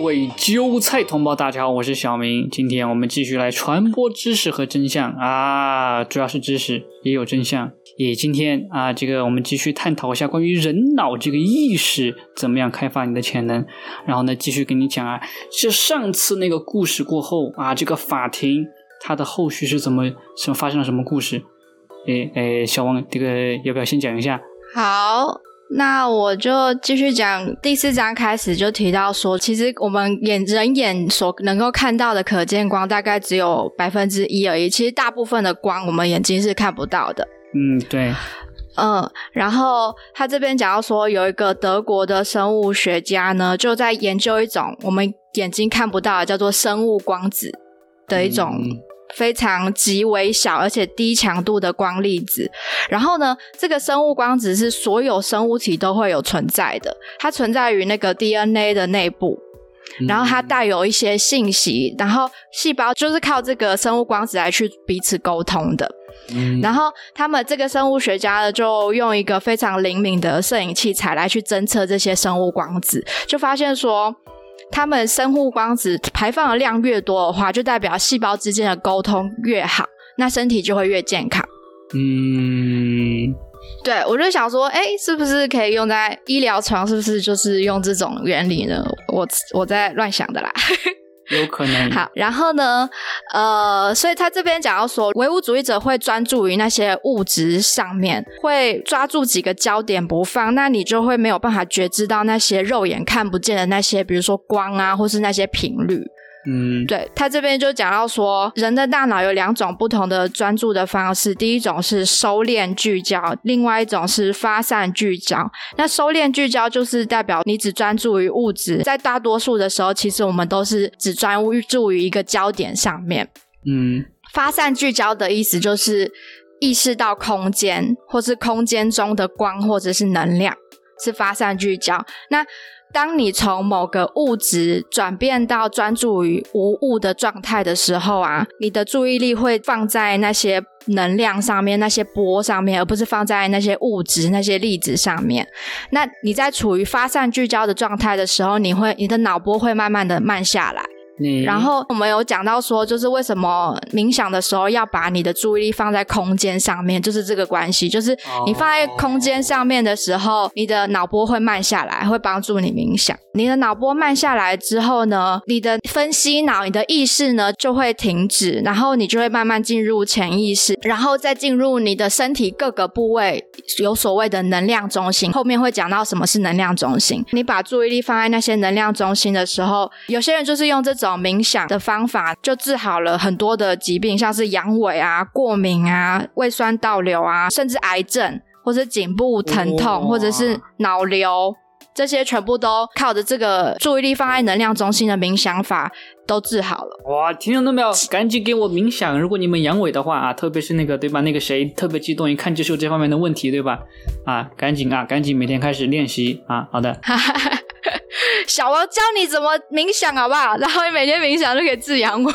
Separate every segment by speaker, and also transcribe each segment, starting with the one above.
Speaker 1: 各位韭菜同胞，大家好，我是小明。今天我们继续来传播知识和真相啊，主要是知识，也有真相。也今天啊，这个我们继续探讨一下关于人脑这个意识怎么样开发你的潜能。然后呢，继续跟你讲啊，就上次那个故事过后啊，这个法庭它的后续是怎么什么发生了什么故事？诶诶，小王，这个要不要先讲一下？
Speaker 2: 好。那我就继续讲第四章开始就提到说，其实我们眼人眼所能够看到的可见光大概只有百分之一而已。其实大部分的光我们眼睛是看不到的。
Speaker 1: 嗯，对。
Speaker 2: 嗯，然后他这边讲到说，有一个德国的生物学家呢，就在研究一种我们眼睛看不到的，叫做生物光子的一种。非常极微小而且低强度的光粒子，然后呢，这个生物光子是所有生物体都会有存在的，它存在于那个 DNA 的内部，然后它带有一些信息，然后细胞就是靠这个生物光子来去彼此沟通的。然后他们这个生物学家呢，就用一个非常灵敏的摄影器材来去侦测这些生物光子，就发现说。他们生物光子排放的量越多的话，就代表细胞之间的沟通越好，那身体就会越健康。嗯，对，我就想说，哎，是不是可以用在医疗床？是不是就是用这种原理呢？我我在乱想的啦。
Speaker 1: 有可能。
Speaker 2: 好，然后呢？呃，所以他这边讲到说，唯物主义者会专注于那些物质上面，会抓住几个焦点不放，那你就会没有办法觉知到那些肉眼看不见的那些，比如说光啊，或是那些频率。嗯，对他这边就讲到说，人的大脑有两种不同的专注的方式，第一种是收敛聚焦，另外一种是发散聚焦。那收敛聚焦就是代表你只专注于物质，在大多数的时候，其实我们都是只专注于一个焦点上面。嗯，发散聚焦的意思就是意识到空间，或是空间中的光或者是能量，是发散聚焦。那当你从某个物质转变到专注于无物的状态的时候啊，你的注意力会放在那些能量上面、那些波上面，而不是放在那些物质、那些粒子上面。那你在处于发散聚焦的状态的时候，你会你的脑波会慢慢的慢下来。然后我们有讲到说，就是为什么冥想的时候要把你的注意力放在空间上面，就是这个关系。就是你放在空间上面的时候，你的脑波会慢下来，会帮助你冥想。你的脑波慢下来之后呢，你的分析脑、你的意识呢就会停止，然后你就会慢慢进入潜意识，然后再进入你的身体各个部位，有所谓的能量中心。后面会讲到什么是能量中心。你把注意力放在那些能量中心的时候，有些人就是用这种。冥想的方法就治好了很多的疾病，像是阳痿啊、过敏啊、胃酸倒流啊，甚至癌症，或者颈部疼痛，或者是脑瘤，这些全部都靠着这个注意力放在能量中心的冥想法都治好了。
Speaker 1: 哇，听众都没有，赶紧给我冥想！如果你们阳痿的话啊，特别是那个对吧？那个谁特别激动，一看就是有这方面的问题对吧？啊，赶紧啊，赶紧每天开始练习啊！好的。
Speaker 2: 小王教你怎么冥想，好不好？然后你每天冥想就可以治阳痿。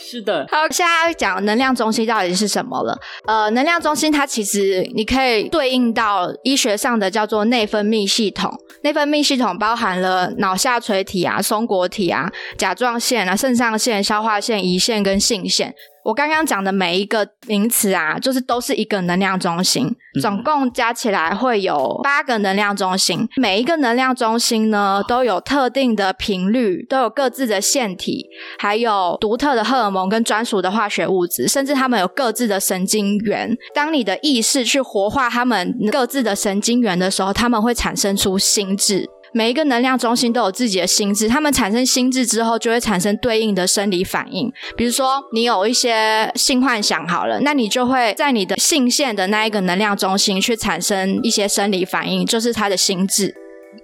Speaker 1: 是的。
Speaker 2: 好，现在要讲能量中心到底是什么了。呃，能量中心它其实你可以对应到医学上的叫做内分泌系统。内分泌系统包含了脑下垂体啊、松果体啊、甲状腺啊、肾上腺、消化腺、胰腺跟性腺。我刚刚讲的每一个名词啊，就是都是一个能量中心，总共加起来会有八个能量中心。每一个能量中心呢，都有特定的频率，都有各自的腺体，还有独特的荷尔蒙跟专属的化学物质，甚至它们有各自的神经元。当你的意识去活化它们各自的神经元的时候，他们会产生出心智。每一个能量中心都有自己的心智，他们产生心智之后，就会产生对应的生理反应。比如说，你有一些性幻想好了，那你就会在你的性腺的那一个能量中心去产生一些生理反应，就是它的心智，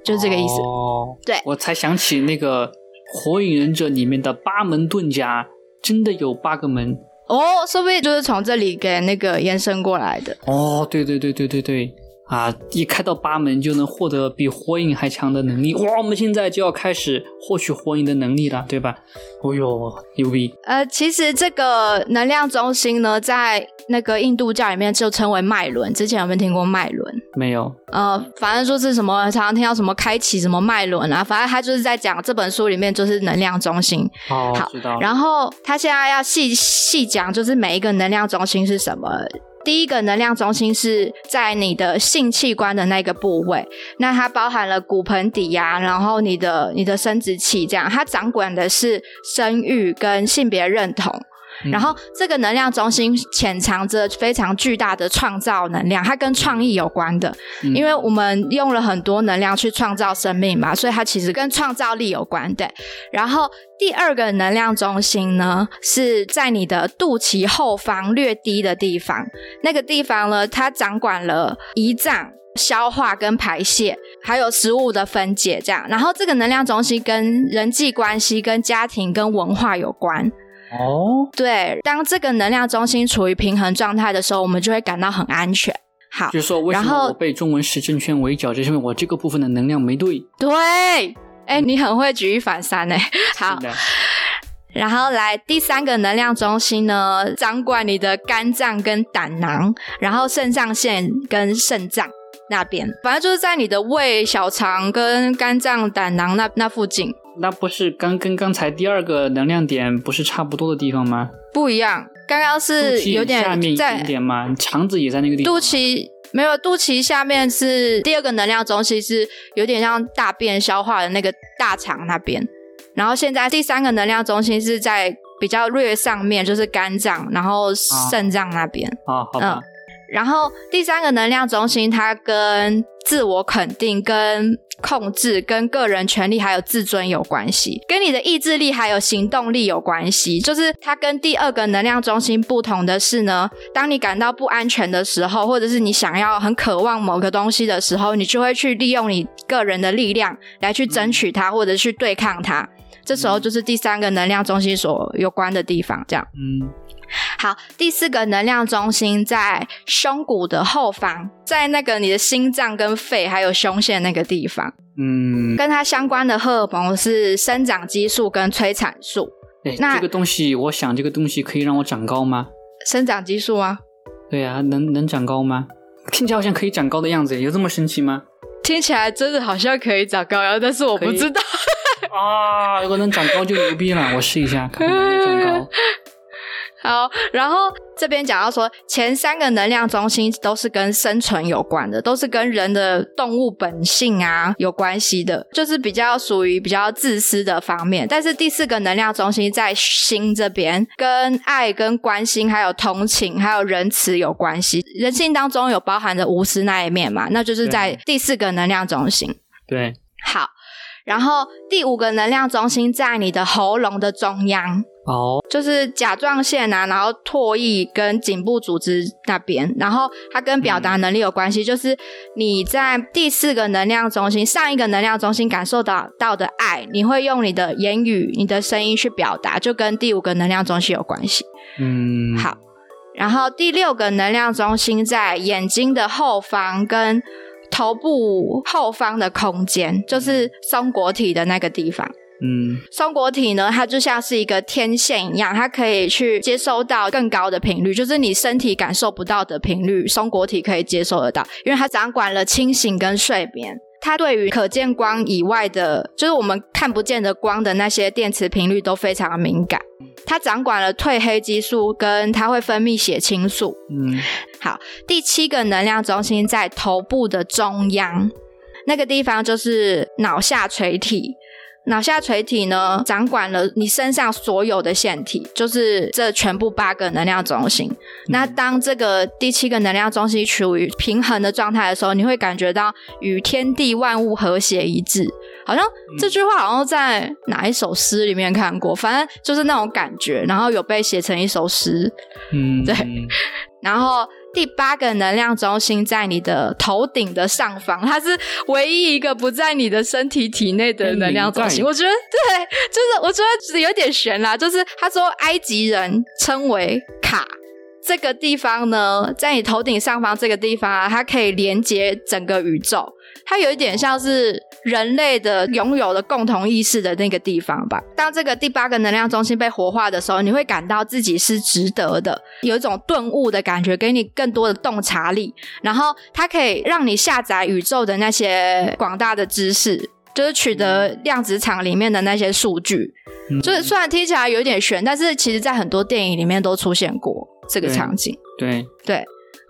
Speaker 2: 就是这个意思。哦，对，
Speaker 1: 我才想起那个《火影忍者》里面的八门遁甲，真的有八个门
Speaker 2: 哦，说不定就是从这里给那个延伸过来的。
Speaker 1: 哦，对对对对对对。啊！一开到八门就能获得比火影还强的能力，哇！我们现在就要开始获取火影的能力了，对吧？哦哟，牛逼！
Speaker 2: 呃，其实这个能量中心呢，在那个印度教里面就称为脉轮。之前有没有听过脉轮？
Speaker 1: 没有。
Speaker 2: 呃，反正就是什么，常常听到什么开启什么脉轮啊，反正他就是在讲这本书里面就是能量中心。
Speaker 1: 哦，
Speaker 2: 好
Speaker 1: 知道。
Speaker 2: 然后他现在要细细讲，就是每一个能量中心是什么。第一个能量中心是在你的性器官的那个部位，那它包含了骨盆底呀、然后你的你的生殖器这样，它掌管的是生育跟性别认同。然后这个能量中心潜藏着非常巨大的创造能量，它跟创意有关的，
Speaker 1: 嗯
Speaker 2: 因为我们用了很多能量去创造生命嘛，所以它其实跟创造力有关对。然后第二个能量中心呢，是在你的肚脐后方略低的地方，那个地方呢，它掌管了胰脏。消化跟排泄，还有食物的分解，这样。然后这个能量中心跟人际关系、跟家庭、跟文化有关。
Speaker 1: 哦，
Speaker 2: 对，当这个能量中心处于平衡状态的时候，我们就会感到很安全。好，
Speaker 1: 就是说为什么我被中文时政圈围剿，就是因为我这个部分的能量没对。
Speaker 2: 对，哎，你很会举一反三哎。好然后来第三个能量中心呢，掌管你的肝脏跟胆囊，然后肾上腺跟肾脏那边，反正就是在你的胃、小肠跟肝脏、胆囊那那附近。
Speaker 1: 那不是刚跟刚才第二个能量点不是差不多的地方吗？
Speaker 2: 不一样，刚刚是有
Speaker 1: 下面一
Speaker 2: 点在
Speaker 1: 点点嘛，肠子也在那个地方。
Speaker 2: 肚脐没有，肚脐下面是第二个能量中心，是有点像大便消化的那个大肠那边。然后现在第三个能量中心是在比较略上面，就是肝脏，然后肾脏那边。
Speaker 1: 啊，好吧，
Speaker 2: 然后第三个能量中心，它跟自我肯定、跟控制、跟个人权利还有自尊有关系，跟你的意志力还有行动力有关系。就是它跟第二个能量中心不同的是呢，当你感到不安全的时候，或者是你想要很渴望某个东西的时候，你就会去利用你个人的力量来去争取它，或者去对抗它。这时候就是第三个能量中心所有关的地方，这样。
Speaker 1: 嗯，
Speaker 2: 好，第四个能量中心在胸骨的后方，在那个你的心脏跟肺还有胸腺那个地方，
Speaker 1: 嗯，
Speaker 2: 跟它相关的荷尔蒙是生长激素跟催产素。
Speaker 1: 哎，
Speaker 2: 那
Speaker 1: 这个东西，我想这个东西可以让我长高吗？
Speaker 2: 生长激素啊，
Speaker 1: 对呀、能能长高吗？听起来好像可以长高的样子，有这么神奇吗？
Speaker 2: 听起来真的好像可以长高腰，但是我不知道。
Speaker 1: 啊，如果能长高就牛逼了，我试一下看看能不能长高。
Speaker 2: 好，然后这边讲到说，前三个能量中心都是跟生存有关的，都是跟人的动物本性啊有关系的，就是比较属于比较自私的方面。但是第四个能量中心在心这边，跟爱、跟关心、还有同情、还有仁慈有关系。人性当中有包含着无私那一面嘛，那就是在第四个能量中心。
Speaker 1: 对，
Speaker 2: 好，然后第五个能量中心在你的喉咙的中央。
Speaker 1: 哦，
Speaker 2: 就是甲状腺啊，然后唾液跟颈部组织那边，然后它跟表达能力有关系。就是你在第四个能量中心，上一个能量中心感受到到的爱，你会用你的言语、你的声音去表达，就跟第五个能量中心有关系。
Speaker 1: 嗯，
Speaker 2: 好，然后第六个能量中心在眼睛的后方跟头部后方的空间，就是松果体的那个地方。
Speaker 1: 嗯
Speaker 2: 松果体呢，它就像是一个天线一样，它可以去接收到更高的频率，就是你身体感受不到的频率，松果体可以接收得到，因为它掌管了清醒跟睡眠。它对于可见光以外的，就是我们看不见的光的那些电磁频率都非常的敏感。它掌管了褪黑激素，跟它会分泌血清素。
Speaker 1: 嗯
Speaker 2: 好，第七个能量中心在头部的中央，那个地方就是脑下垂体。脑下垂体呢，掌管了你身上所有的腺体，就是这全部八个能量中心。那当这个第七个能量中心处于平衡的状态的时候，你会感觉到与天地万物和谐一致。好像这句话好像在哪一首诗里面看过，反正就是那种感觉，然后有被写成一首诗。
Speaker 1: 嗯，
Speaker 2: 对
Speaker 1: 嗯
Speaker 2: 然后第八个能量中心在你的头顶的上方，它是唯一一个不在你的身体体内的能量中心。我觉得对，就是我觉得有点悬啦。就是他说埃及人称为卡，这个地方呢，在你头顶上方这个地方啊，它可以连接整个宇宙。它有一点像是人类的拥有的共同意识的那个地方吧。当这个第八个能量中心被活化的时候，你会感到自己是值得的，有一种顿悟的感觉，给你更多的洞察力。然后它可以让你下载宇宙的那些广大的知识，就是取得量子场里面的那些数据。就是虽然听起来有点悬，但是其实在很多电影里面都出现过这个场景。
Speaker 1: 对
Speaker 2: 对。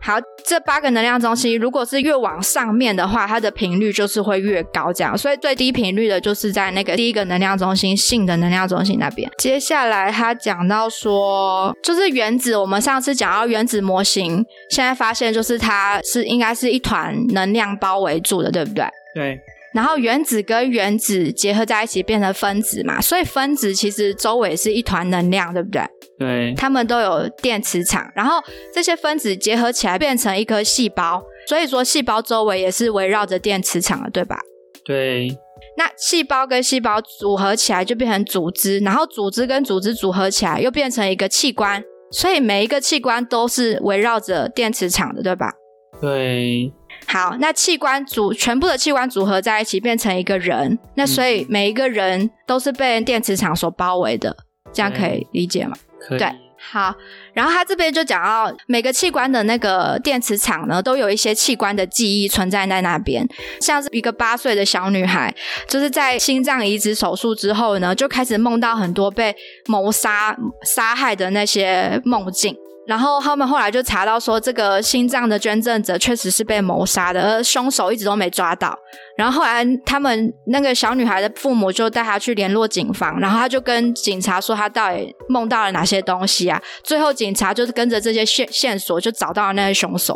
Speaker 2: 好，这八个能量中心，如果是越往上面的话，它的频率就是会越高，这样。所以最低频率的就是在那个第一个能量中心性的能量中心那边。接下来他讲到说，就是原子，我们上次讲到原子模型，现在发现就是它是应该是一团能量包围住的，对不对？
Speaker 1: 对。
Speaker 2: 然后原子跟原子结合在一起变成分子嘛，所以分子其实周围是一团能量，对不对？
Speaker 1: 对，
Speaker 2: 它们都有电磁场，然后这些分子结合起来变成一颗细胞，所以说细胞周围也是围绕着电磁场的，对吧？
Speaker 1: 对。
Speaker 2: 那细胞跟细胞组合起来就变成组织，然后组织跟组织组合起来又变成一个器官，所以每一个器官都是围绕着电磁场的，对吧？
Speaker 1: 对。
Speaker 2: 好，那器官组全部的器官组合在一起变成一个人，那所以每一个人都是被电磁场所包围的，这样可以理解吗？
Speaker 1: 对，
Speaker 2: 好，然后他这边就讲到每个器官的那个电磁场呢，都有一些器官的记忆存在在那边，像是一个八岁的小女孩，就是在心脏移植手术之后呢，就开始梦到很多被谋杀、杀害的那些梦境。然后他们后来就查到说，这个心脏的捐赠者确实是被谋杀的，而凶手一直都没抓到。然后后来他们那个小女孩的父母就带她去联络警方，然后他就跟警察说他到底梦到了哪些东西啊？最后警察就是跟着这些线线索就找到了那个凶手。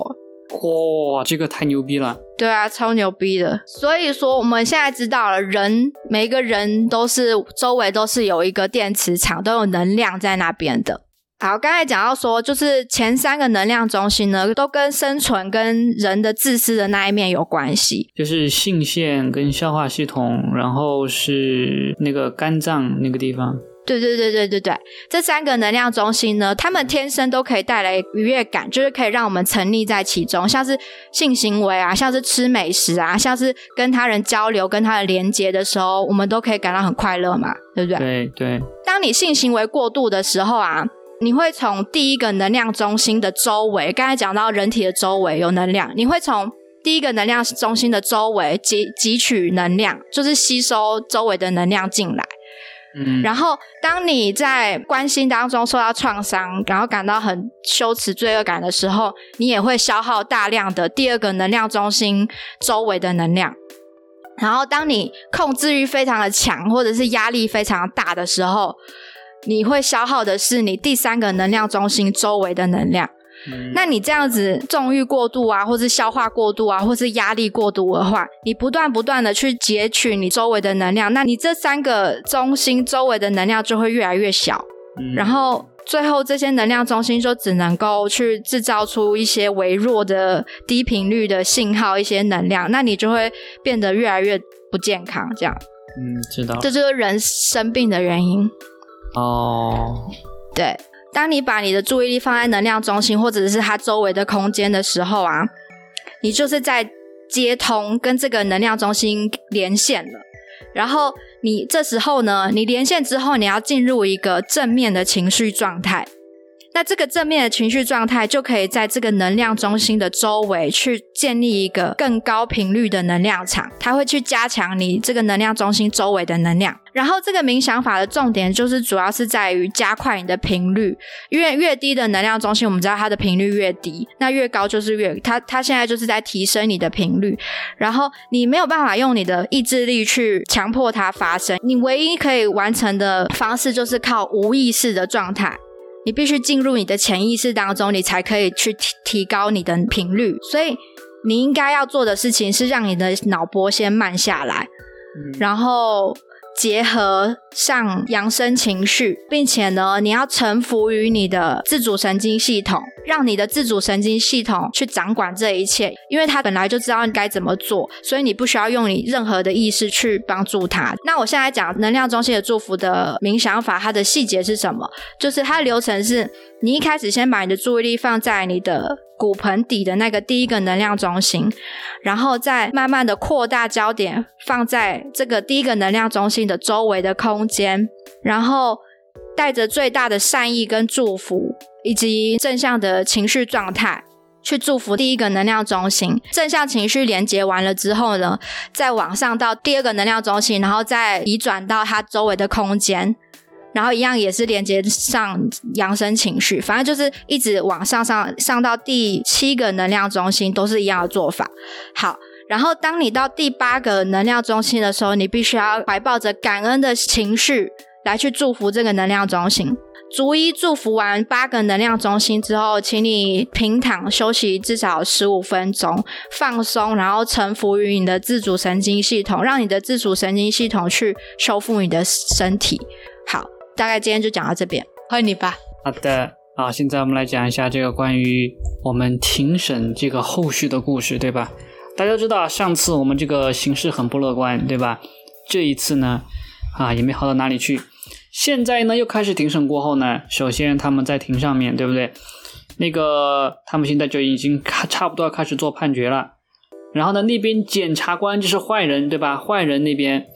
Speaker 1: 哇，这个太牛逼了！
Speaker 2: 对啊，超牛逼的。所以说我们现在知道了，人每一个人都是周围都是有一个电磁场，都有能量在那边的。好，刚才讲到说，就是前三个能量中心呢，都跟生存、跟人的自私的那一面有关系，
Speaker 1: 就是性腺跟消化系统，然后是那个肝脏那个地方。
Speaker 2: 对对对对对对，这三个能量中心呢，他们天生都可以带来愉悦感，就是可以让我们沉溺在其中，像是性行为啊，像是吃美食啊，像是跟他人交流、跟他人连接的时候，我们都可以感到很快乐嘛，对不对？
Speaker 1: 对对。
Speaker 2: 当你性行为过度的时候啊。你会从第一个能量中心的周围，刚才讲到人体的周围有能量，你会从第一个能量中心的周围汲汲取能量，就是吸收周围的能量进来。嗯，然后当你在关心当中受到创伤，然后感到很羞耻、罪恶感的时候，你也会消耗大量的第二个能量中心周围的能量。然后当你控制欲非常的强，或者是压力非常大的时候。你会消耗的是你第三个能量中心周围的能量，那你这样子纵欲过度啊，或是消化过度啊，或是压力过度的话，你不断不断的去截取你周围的能量，那你这三个中心周围的能量就会越来越小，然后最后这些能量中心就只能够去制造出一些微弱的低频率的信号，一些能量，那你就会变得越来越不健康，这样。
Speaker 1: 嗯，知道。
Speaker 2: 这就是人生病的原因。
Speaker 1: 哦，
Speaker 2: 对，当你把你的注意力放在能量中心或者是它周围的空间的时候啊，你就是在接通跟这个能量中心连线了。然后你这时候呢，你连线之后，你要进入一个正面的情绪状态。那这个正面的情绪状态就可以在这个能量中心的周围去建立一个更高频率的能量场，它会去加强你这个能量中心周围的能量。然后这个冥想法的重点就是主要是在于加快你的频率，因为越低的能量中心，我们知道它的频率越低，那越高就是越它它现在就是在提升你的频率，然后你没有办法用你的意志力去强迫它发生，你唯一可以完成的方式就是靠无意识的状态。你必须进入你的潜意识当中，你才可以去提提高你的频率。所以你应该要做的事情是让你的脑波先慢下来，然后结合上扬升情绪，并且呢，你要臣服于你的自主神经系统，让你的自主神经系统去掌管这一切，因为它本来就知道该怎么做，所以你不需要用你任何的意识去帮助它。那我现在讲能量中心的祝福的冥想法，它的细节是什么？就是它的流程是，你一开始先把你的注意力放在你的。骨盆底的那个第一个能量中心，然后再慢慢的扩大焦点，放在这个第一个能量中心的周围的空间，然后带着最大的善意跟祝福，以及正向的情绪状态，去祝福第一个能量中心。正向情绪连接完了之后呢，再往上到第二个能量中心，然后再移转到它周围的空间。然后一样也是连接上扬升情绪，反正就是一直往上上上到第七个能量中心，都是一样的做法。好，然后当你到第八个能量中心的时候，你必须要怀抱着感恩的情绪来去祝福这个能量中心。逐一祝福完八个能量中心之后，请你平躺休息至少十五分钟，放松，然后臣服于你的自主神经系统，让你的自主神经系统去修复你的身体。好。大概今天就讲到这边，欢迎你吧。
Speaker 1: 好的，好，现在我们来讲一下这个关于我们庭审这个后续的故事，对吧？大家知道上次我们这个形势很不乐观，对吧？这一次呢，啊，也没好到哪里去。现在呢，又开始庭审过后呢，首先他们在庭上面对不对？那个他们现在就已经差差不多要开始做判决了。然后呢，那边检察官就是坏人，对吧？坏人那边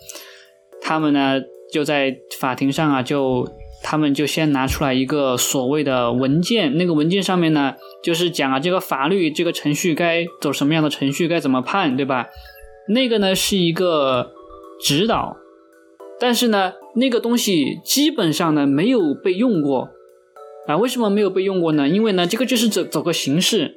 Speaker 1: 他们呢？就在法庭上啊，就他们就先拿出来一个所谓的文件，那个文件上面呢，就是讲啊，这个法律这个程序该走什么样的程序，该怎么判，对吧？那个呢是一个指导，但是呢，那个东西基本上呢没有被用过啊。为什么没有被用过呢？因为呢，这个就是走走个形式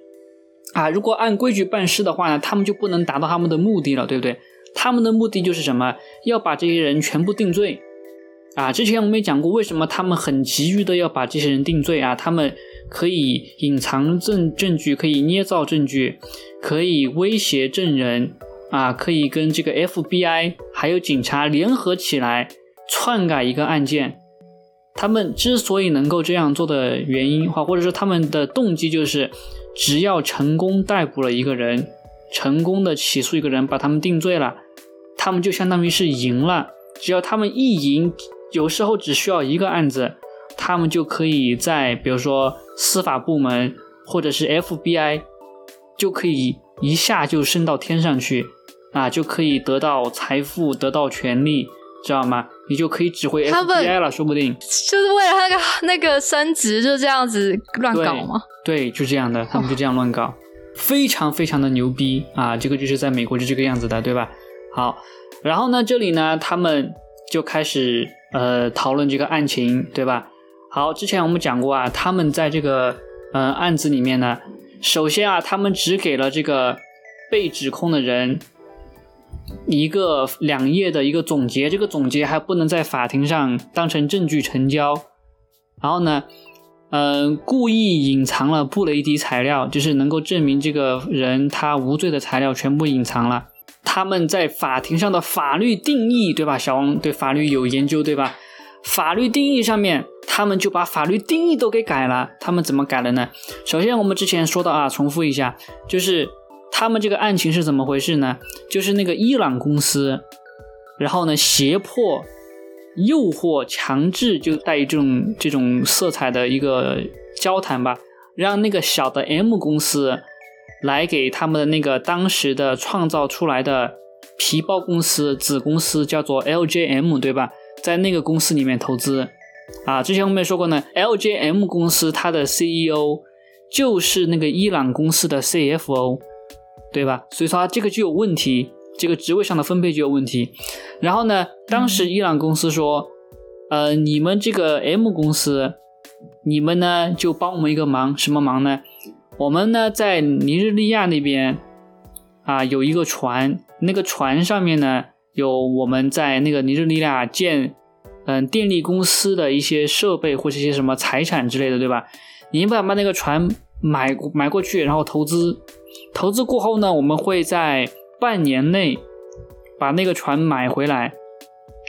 Speaker 1: 啊。如果按规矩办事的话呢，他们就不能达到他们的目的了，对不对？他们的目的就是什么？要把这些人全部定罪啊！之前我们也讲过，为什么他们很急于的要把这些人定罪啊？他们可以隐藏证证据，可以捏造证据，可以威胁证人啊，可以跟这个 FBI 还有警察联合起来篡改一个案件。他们之所以能够这样做的原因，或或者说他们的动机，就是只要成功逮捕了一个人。成功的起诉一个人，把他们定罪了，他们就相当于是赢了。只要他们一赢，有时候只需要一个案子，他们就可以在比如说司法部门或者是 FBI，就可以一下就升到天上去啊，就可以得到财富，得到权利，知道吗？你就可以指挥 FBI 了，说不定
Speaker 2: 就是为了那个那个升职，就这样子乱搞吗？
Speaker 1: 对，就这样的，他们就这样乱搞。非常非常的牛逼啊！这个就是在美国就这个样子的，对吧？好，然后呢，这里呢，他们就开始呃讨论这个案情，对吧？好，之前我们讲过啊，他们在这个呃案子里面呢，首先啊，他们只给了这个被指控的人一个两页的一个总结，这个总结还不能在法庭上当成证据成交，然后呢。嗯，故意隐藏了布雷迪材料，就是能够证明这个人他无罪的材料全部隐藏了。他们在法庭上的法律定义，对吧？小王对法律有研究，对吧？法律定义上面，他们就把法律定义都给改了。他们怎么改的呢？首先，我们之前说的啊，重复一下，就是他们这个案情是怎么回事呢？就是那个伊朗公司，然后呢，胁迫。诱惑、强制就带这种这种色彩的一个交谈吧，让那个小的 M 公司来给他们的那个当时的创造出来的皮包公司子公司叫做 LJM，对吧？在那个公司里面投资啊。之前我们也说过呢，LJM 公司它的 CEO 就是那个伊朗公司的 CFO，对吧？所以说这个就有问题。这个职位上的分配就有问题，然后呢，当时伊朗公司说，呃，你们这个 M 公司，你们呢就帮我们一个忙，什么忙呢？我们呢在尼日利亚那边啊有一个船，那个船上面呢有我们在那个尼日利亚建嗯电力公司的一些设备或者一些什么财产之类的，对吧？你们把把那个船买买过去，然后投资，投资过后呢，我们会在。半年内把那个船买回来，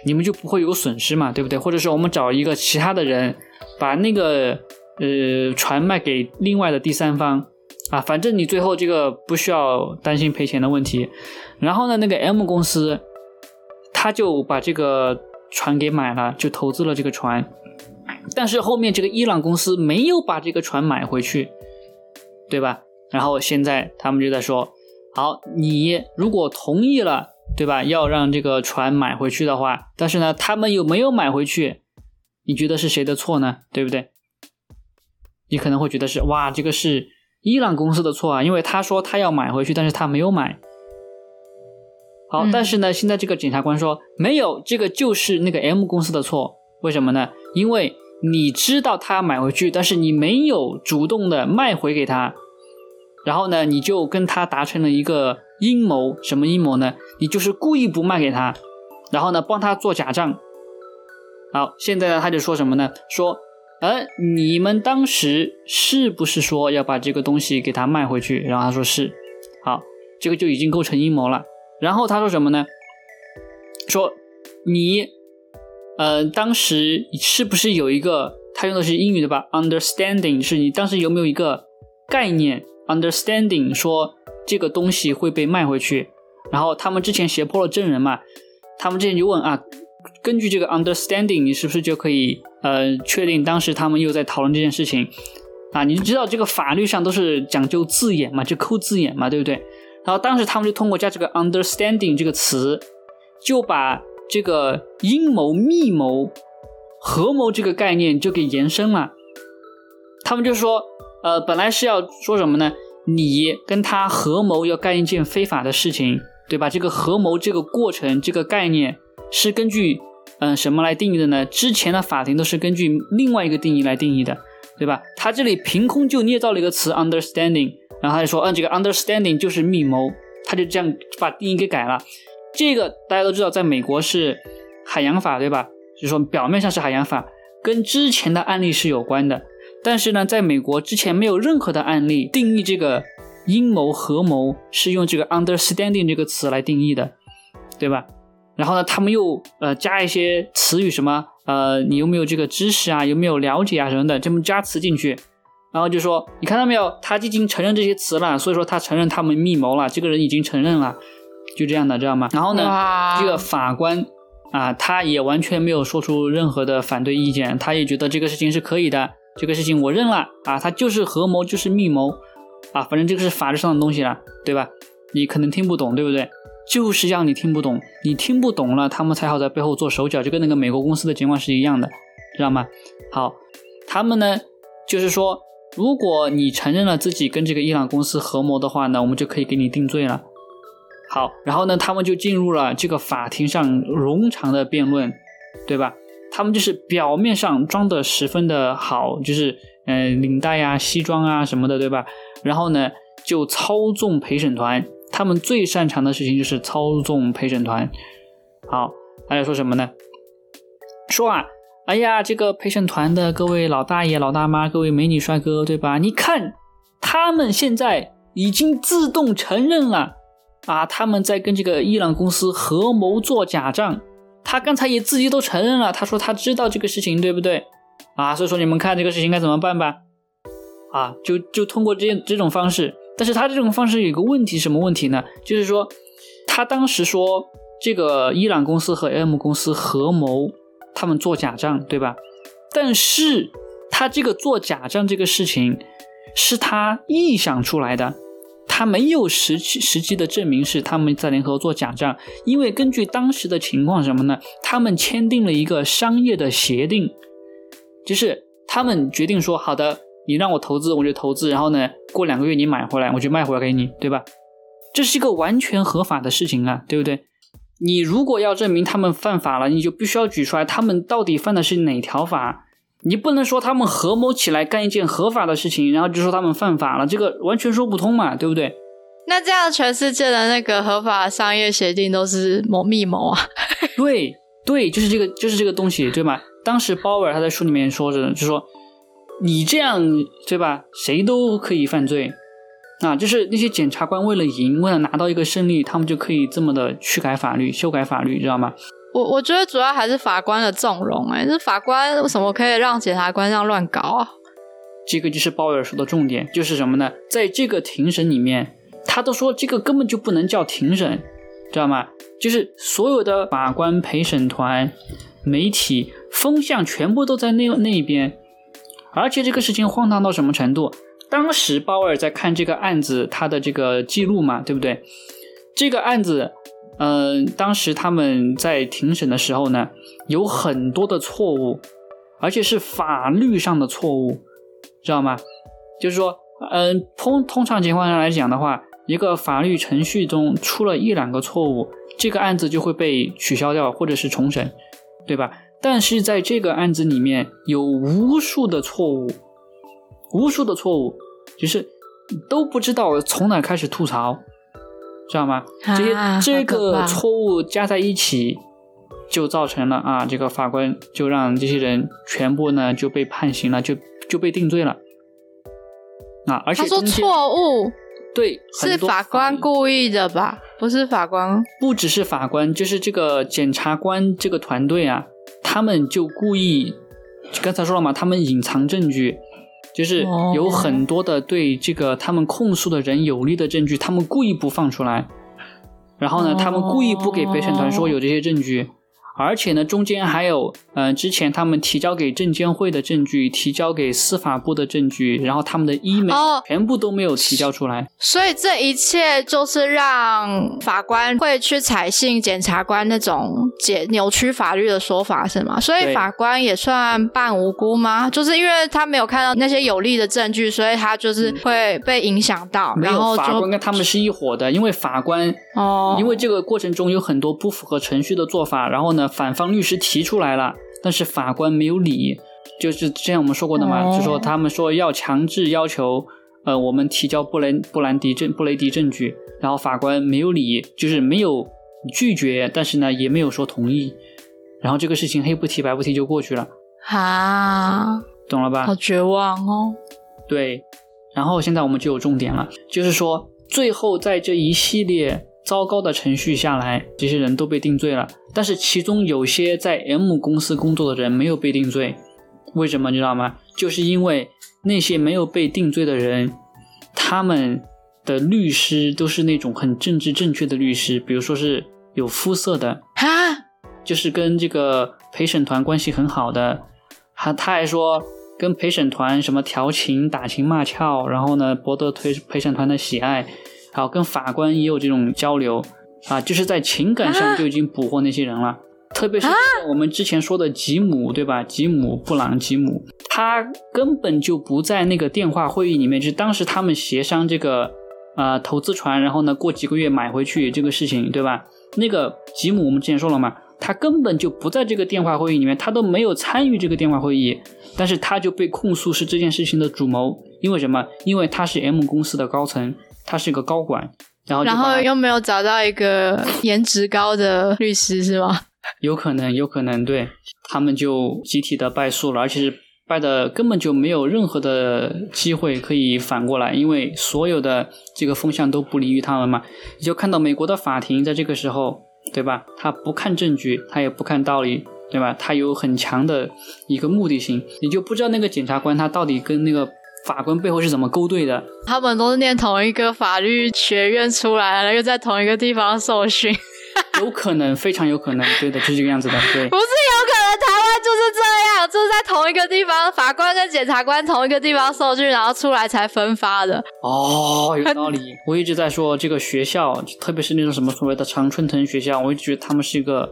Speaker 1: 你们就不会有损失嘛，对不对？或者是我们找一个其他的人，把那个呃船卖给另外的第三方啊，反正你最后这个不需要担心赔钱的问题。然后呢，那个 M 公司他就把这个船给买了，就投资了这个船。但是后面这个伊朗公司没有把这个船买回去，对吧？然后现在他们就在说，好，你如果同意了，对吧？要让这个船买回去的话，但是呢，他们又没有买回去？你觉得是谁的错呢？对不对？你可能会觉得是，哇，这个是伊朗公司的错啊，因为他说他要买回去，但是他没有买。好，但是呢，现在这个检察官说没有，这个就是那个 M 公司的错，为什么呢？因为你知道他买回去，但是你没有主动的卖回给他，然后呢，你就跟他达成了一个阴谋，什么阴谋呢？你就是故意不卖给他，然后呢，帮他做假账。好，现在呢，他就说什么呢？说，而，你们当时是不是说要把这个东西给他卖回去？然后他说是。好，这个就已经构成阴谋了。然后他说什么呢？说你。呃，当时是不是有一个他用的是英语的吧？Understanding 是你当时有没有一个概念？Understanding 说这个东西会被卖回去，然后他们之前胁迫了证人嘛？他们之前就问啊，根据这个 Understanding，你是不是就可以呃确定当时他们又在讨论这件事情啊？你就知道这个法律上都是讲究字眼嘛，就抠字眼嘛，对不对？然后当时他们就通过加这个 Understanding 这个词，就把。这个阴谋、密谋、合谋这个概念就给延伸了。他们就说，呃，本来是要说什么呢？你跟他合谋要干一件非法的事情，对吧？这个合谋这个过程、这个概念是根据嗯什么来定义的呢？之前的法庭都是根据另外一个定义来定义的，对吧？他这里凭空就捏造了一个词 understanding，然后他就说，嗯，这个 understanding 就是密谋，他就这样把定义给改了。这个大家都知道，在美国是海洋法，对吧？就是说表面上是海洋法，跟之前的案例是有关的。但是呢，在美国之前没有任何的案例定义这个阴谋合谋是用这个 understanding 这个词来定义的，对吧？然后呢，他们又呃加一些词语，什么呃你有没有这个知识啊，有没有了解啊什么的，这么加词进去，然后就说你看到没有，他已经承认这些词了，所以说他承认他们密谋了，这个人已经承认了。就这样的，知道吗？然后呢，这个法官啊，他也完全没有说出任何的反对意见，他也觉得这个事情是可以的，这个事情我认了啊，他就是合谋，就是密谋啊，反正这个是法律上的东西了，对吧？你可能听不懂，对不对？就是让你听不懂，你听不懂了，他们才好在背后做手脚，就跟那个美国公司的情况是一样的，知道吗？好，他们呢，就是说，如果你承认了自己跟这个伊朗公司合谋的话呢，我们就可以给你定罪了。好，然后呢，他们就进入了这个法庭上冗长的辩论，对吧？他们就是表面上装的十分的好，就是嗯，领带呀、西装啊什么的，对吧？然后呢，就操纵陪审团，他们最擅长的事情就是操纵陪审团。好，大家说什么呢？说啊，哎呀，这个陪审团的各位老大爷、老大妈、各位美女帅哥，对吧？你看，他们现在已经自动承认了。啊，他们在跟这个伊朗公司合谋做假账，他刚才也自己都承认了，他说他知道这个事情，对不对？啊，所以说你们看这个事情该怎么办吧？啊，就就通过这这种方式，但是他这种方式有个问题，什么问题呢？就是说，他当时说这个伊朗公司和 M 公司合谋，他们做假账，对吧？但是他这个做假账这个事情是他臆想出来的。他没有实际实际的证明是他们在联合做假账，因为根据当时的情况什么呢？他们签订了一个商业的协定，就是他们决定说好的，你让我投资我就投资，然后呢过两个月你买回来我就卖回来给你，对吧？这是一个完全合法的事情啊，对不对？你如果要证明他们犯法了，你就必须要举出来他们到底犯的是哪条法。你不能说他们合谋起来干一件合法的事情，然后就说他们犯法了，这个完全说不通嘛，对不对？
Speaker 2: 那这样全世界的那个合法商业协定都是谋密谋啊？
Speaker 1: 对对，就是这个，就是这个东西，对吗？当时鲍威尔他在书里面说着，就说你这样对吧，谁都可以犯罪啊，就是那些检察官为了赢，为了拿到一个胜利，他们就可以这么的去改法律、修改法律，知道吗？
Speaker 2: 我我觉得主要还是法官的纵容，哎，这法官为什么可以让检察官这样乱搞啊？
Speaker 1: 这个就是鲍威尔说的重点，就是什么呢？在这个庭审里面，他都说这个根本就不能叫庭审，知道吗？就是所有的法官、陪审团、媒体风向全部都在那那一边，而且这个事情荒唐到什么程度？当时鲍威尔在看这个案子，他的这个记录嘛，对不对？这个案子，嗯，当时他们在庭审的时候呢，有很多的错误，而且是法律上的错误。知道吗？就是说，嗯，通通常情况下来讲的话，一个法律程序中出了一两个错误，这个案子就会被取消掉，或者是重审，对吧？但是在这个案子里面有无数的错误，无数的错误，就是都不知道从哪开始吐槽，知道吗？这些这个错误加在一起，就造成了啊，这个法官就让这些人全部呢就被判刑了，就。就被定罪了，啊！而且
Speaker 2: 他说错误，
Speaker 1: 对，
Speaker 2: 是法官故意的吧？不是法官，
Speaker 1: 不只是法官，就是这个检察官这个团队啊，他们就故意，刚才说了嘛，他们隐藏证据，就是有很多的对这个他们控诉的人有利的证据，他们故意不放出来，然后呢，他们故意不给陪审团说有这些证据。而且呢，中间还有，嗯，之前他们提交给证监会的证据，提交给司法部的证据，然后他们的 email 全部都没有提交出来。
Speaker 2: 所以这一切就是让法官会去采信检察官那种解扭曲法律的说法，是吗？所以法官也算半无辜吗？就是因为他没有看到那些有利的证据，所以他就是会被影响到。然后
Speaker 1: 法官跟他们是一伙的，因为法官哦，因为这个过程中有很多不符合程序的做法，然后呢。反方律师提出来了，但是法官没有理，就是之前我们说过的嘛，就说他们说要强制要求，呃，我们提交布雷布兰迪证布雷迪证据，然后法官没有理，就是没有拒绝，但是呢也没有说同意，然后这个事情黑不提白不提就过去了，
Speaker 2: 啊，
Speaker 1: 懂了吧？
Speaker 2: 好绝望哦。
Speaker 1: 对，然后现在我们就有重点了，就是说最后在这一系列。糟糕的程序下来，这些人都被定罪了。但是其中有些在 M 公司工作的人没有被定罪，为什么你知道吗？就是因为那些没有被定罪的人，他们的律师都是那种很政治正确的律师，比如说是有肤色的
Speaker 2: 啊，
Speaker 1: 就是跟这个陪审团关系很好的，还他还说跟陪审团什么调情、打情骂俏，然后呢博得陪陪审团的喜爱。好，跟法官也有这种交流啊，就是在情感上就已经捕获那些人了。特别是我们之前说的吉姆，对吧？吉姆布朗吉姆，他根本就不在那个电话会议里面，就是当时他们协商这个呃投资船，然后呢过几个月买回去这个事情，对吧？那个吉姆我们之前说了嘛，他根本就不在这个电话会议里面，他都没有参与这个电话会议，但是他就被控诉是这件事情的主谋，因为什么？因为他是 M 公司的高层。他是一个高管，然后
Speaker 2: 然后又没有找到一个 颜值高的律师，是吗？
Speaker 1: 有可能，有可能，对他们就集体的败诉了，而且是败的根本就没有任何的机会可以反过来，因为所有的这个风向都不利于他们嘛。你就看到美国的法庭在这个时候，对吧？他不看证据，他也不看道理，对吧？他有很强的一个目的性，你就不知道那个检察官他到底跟那个。法官背后是怎么勾兑的？
Speaker 2: 他们都是念同一个法律学院出来的，又在同一个地方受训，
Speaker 1: 有可能，非常有可能，对的，就是这个样子的，对。
Speaker 2: 不是有可能，台湾就是这样，就是在同一个地方，法官跟检察官同一个地方受训，然后出来才分发的。
Speaker 1: 哦，有道理。我一直在说这个学校，特别是那种什么所谓的常春藤学校，我一直觉得他们是一个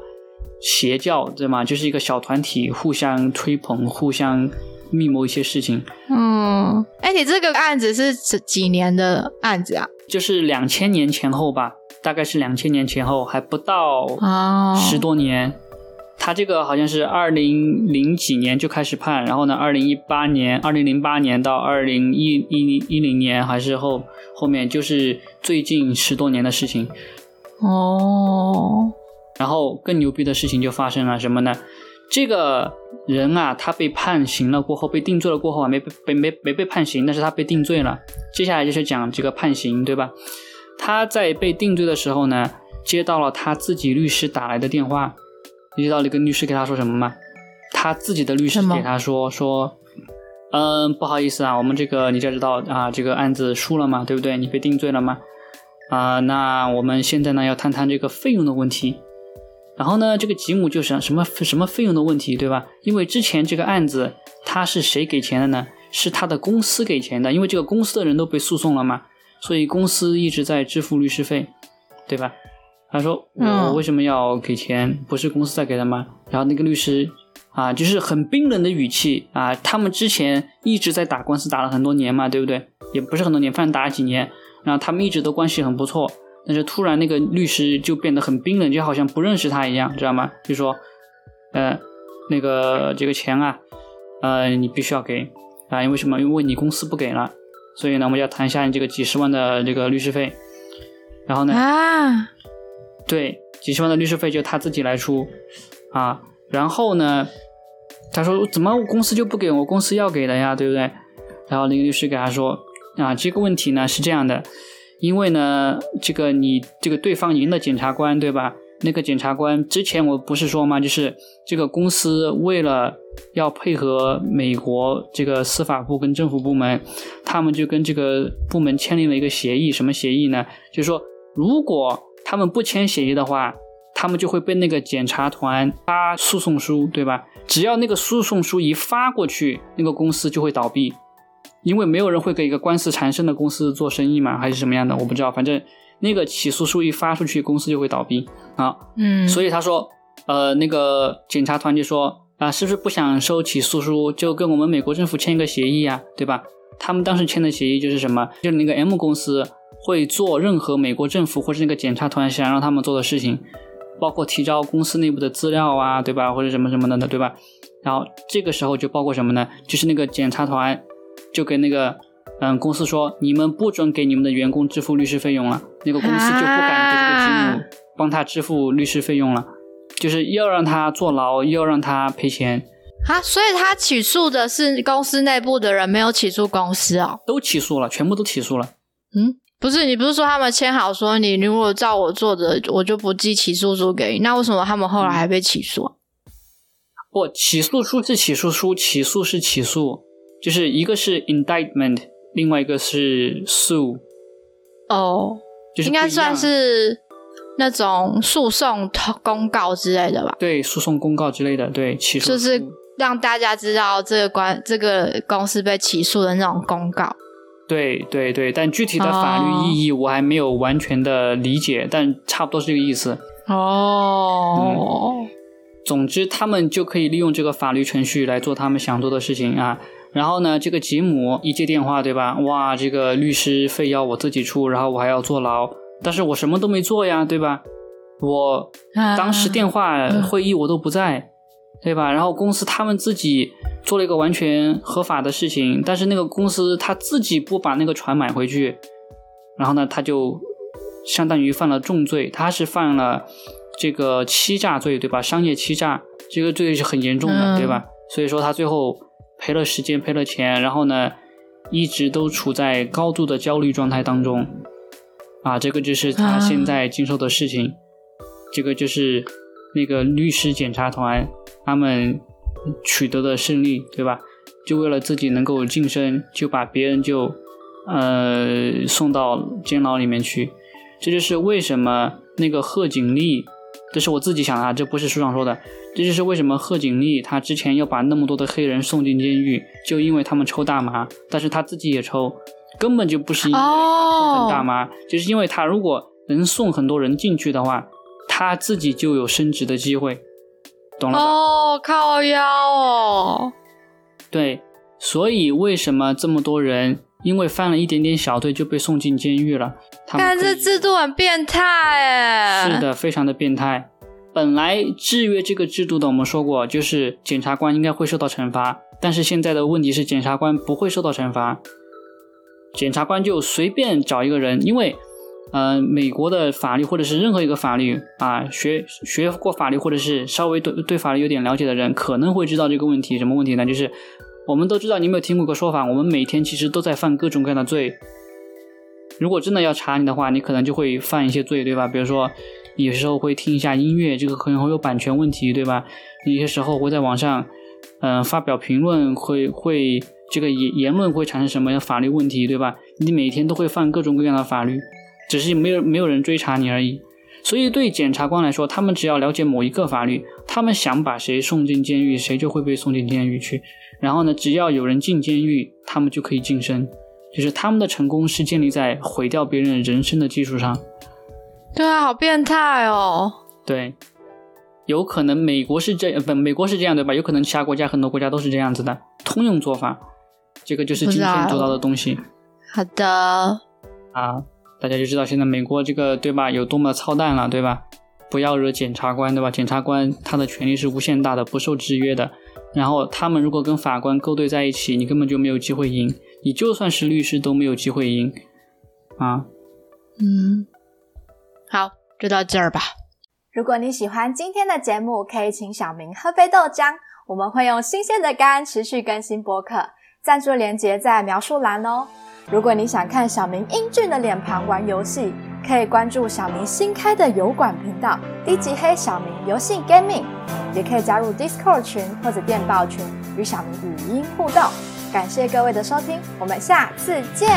Speaker 1: 邪教，对吗？就是一个小团体，互相吹捧，互相。密谋一些事情。
Speaker 2: 嗯，哎，你这个案子是几几年的案子啊？
Speaker 1: 就是两千年前后吧，大概是两千年前后，还不到十多年。他这个好像是二零零几年就开始判，然后呢，二零一八年、二零零八年到二零一一一零年，还是后后面就是最近十多年的事情。
Speaker 2: 哦。
Speaker 1: 然后更牛逼的事情就发生了什么呢？这个人啊，他被判刑了过后，被定罪了过后啊，没被没没被判刑，但是他被定罪了。接下来就是讲这个判刑，对吧？他在被定罪的时候呢，接到了他自己律师打来的电话，你知道那个律师给他说什么吗？他自己的律师给他说说，嗯，不好意思啊，我们这个你就知道啊，这个案子输了嘛，对不对？你被定罪了嘛？啊，那我们现在呢要谈谈这个费用的问题。然后呢，这个吉姆就想什么什么费用的问题，对吧？因为之前这个案子他是谁给钱的呢？是他的公司给钱的，因为这个公司的人都被诉讼了嘛，所以公司一直在支付律师费，对吧？他说我
Speaker 2: 嗯
Speaker 1: 为什么要给钱？不是公司在给的吗？然后那个律师啊，就是很冰冷的语气啊，他们之前一直在打官司，打了很多年嘛，对不对？也不是很多年，反正打了几年，然后他们一直都关系很不错，但是突然那个律师就变得很冰冷，就好像不认识他一样，知道吗？就说，呃，那个这个钱啊，呃，你必须要给啊，因为什么？因为你公司不给了，所以呢，我们要谈一下你这个几十万的这个律师费。然后呢，
Speaker 2: 啊，
Speaker 1: 对，几十万的律师费就他自己来出啊。然后呢，他说怎么我公司就不给我？公司要给的呀，对不对？然后那个律师给他说啊，这个问题呢是这样的，因为呢，这个你这个对方赢了检察官对吧？那个检察官之前我不是说吗？就是这个公司为了要配合美国这个司法部跟政府部门，他们就跟这个部门签订了一个协议，什么协议呢？就是说，如果他们不签协议的话，他们就会被那个检察团发诉讼书，对吧？只要那个诉讼书一发过去，那个公司就会倒闭，因为没有人会给一个官司缠身的公司做生意嘛，还是什么样的，我不知道。反正那个起诉书一发出去，公司就会倒闭啊。
Speaker 2: 嗯，
Speaker 1: 所以他说，呃，那个检察团就说啊，是不是不想收起诉书，就跟我们美国政府签一个协议啊，对吧？他们当时签的协议就是什么？就是那个 M 公司会做任何美国政府或是那个检察团想让他们做的事情，包括提交公司内部的资料啊，对吧？或者什么什么的，对吧？然后这个时候就包括什么呢？就是那个检察团就跟那个嗯公司说，你们不准给你们的员工支付律师费用了，那个公司就不敢给这个吉姆帮他支付律师费用了，就是要让他坐牢，又要让他赔钱，
Speaker 2: 啊，所以他起诉的是公司内部的人，没有起诉公司哦。
Speaker 1: 都起诉了，全部都起诉了。
Speaker 2: 嗯，不是，你不是说他们签好说你如果照我做的，我就不寄起诉书给你？那为什么他们后来还被起诉啊？
Speaker 1: 不，起诉书是起诉书，起诉是起诉，就是一个是 indictment，另外一个是 sue，
Speaker 2: 哦，
Speaker 1: 就是
Speaker 2: 应该算是那种诉讼公告之类的吧，
Speaker 1: 对诉讼公告之类的，对起诉
Speaker 2: 就是
Speaker 1: 书
Speaker 2: 让大家知道这个关这个公司被起诉的那种公告。
Speaker 1: 对对对，但具体的法律意义我还没有完全的理解，但差不多是这个意思。
Speaker 2: 哦，
Speaker 1: 总之，他们就可以利用这个法律程序来做他们想做的事情啊。然后呢，这个吉姆一接电话，对吧？哇，这个律师费要我自己出，然后我还要坐牢，但是我什么都没做呀，对吧？我
Speaker 2: 啊
Speaker 1: 当时电话会议我都不在，对吧？然后公司他们自己做了一个完全合法的事情，但是那个公司他自己不把那个船买回去，然后呢，他就相当于犯了重罪，他是犯了这个欺诈罪，对吧？商业欺诈这个罪是很严重的，
Speaker 2: 嗯
Speaker 1: 对吧？所以说他最后赔了时间，赔了钱，然后呢，一直都处在高度的焦虑状态当中。啊，这个就是他
Speaker 2: 啊
Speaker 1: 现在经受的事情，这个就是那个律师检查团他们取得的胜利，对吧？就为了自己能够晋升，就把别人就呃送到监牢里面去。这就是为什么那个贺锦丽，这是我自己想的啊，这不是书上说的。这就是为什么贺锦丽她之前要把那么多的黑人送进监狱，就因为他们抽大麻，但是他自己也抽，根本就不是因为大麻，就是因为他如果能送很多人进去的话，他自己就有升职的机会，懂了吧？
Speaker 2: 哦，靠腰哦，
Speaker 1: 对，所以为什么这么多人因为犯了一点点小罪就被送进监狱了？他们
Speaker 2: 看这制度很变态哎。
Speaker 1: 是，的，非常的变态。本来制约这个制度的，我们说过，就是检察官应该会受到惩罚，但是现在的问题是，检察官不会受到惩罚，检察官就随便找一个人，因为，呃，美国的法律或者是任何一个法律啊，学学过法律或者是稍微对对法律有点了解的人，可能会知道这个问题。什么问题呢？就是我们都知道，你有没有听过一个说法？我们每天其实都在犯各种各样的罪。如果真的要查你的话，你可能就会犯一些罪，对吧？比如说，有时候会听一下音乐，这个可能会有版权问题，对吧？有些时候会在网上，嗯，发表评论，会会这个言言论会产生什么样法律问题，对吧？你每天都会犯各种各样的法律，只是没有没有人追查你而已。所以对检察官来说，他们只要了解某一个法律，他们想把谁送进监狱，谁就会被送进监狱去。然后呢，只要有人进监狱，他们就可以晋升。就是他们的成功是建立在毁掉别人人生的基础上。
Speaker 3: 对啊，好变态哦。
Speaker 1: 对，有可能美国是这不，美国是这样对吧？有可能其他国家很多国家都是这样子的，通用做法。这个就是今天做到的东西。
Speaker 3: 好的。
Speaker 1: 啊，大家就知道现在美国这个对吧，有多么操蛋了，对吧？不要惹检察官，对吧？检察官他的权力是无限大的，不受制约的。然后他们如果跟法官勾兑在一起，你根本就没有机会赢。你就算是律师都没有机会赢。啊，
Speaker 3: 嗯。好，就到这儿吧。
Speaker 2: 如果你喜欢今天的节目，可以请小明喝杯豆浆，我们会用新鲜的肝持续更新播客。赞助链接在描述栏哦。如果你想看小明英俊的脸庞玩游戏，可以关注小明新开的油管频道“低级黑小明游戏 Gaming”，也可以加入 Discord 群或者电报群与小明语音互动。感谢各位的收听，我们下次见。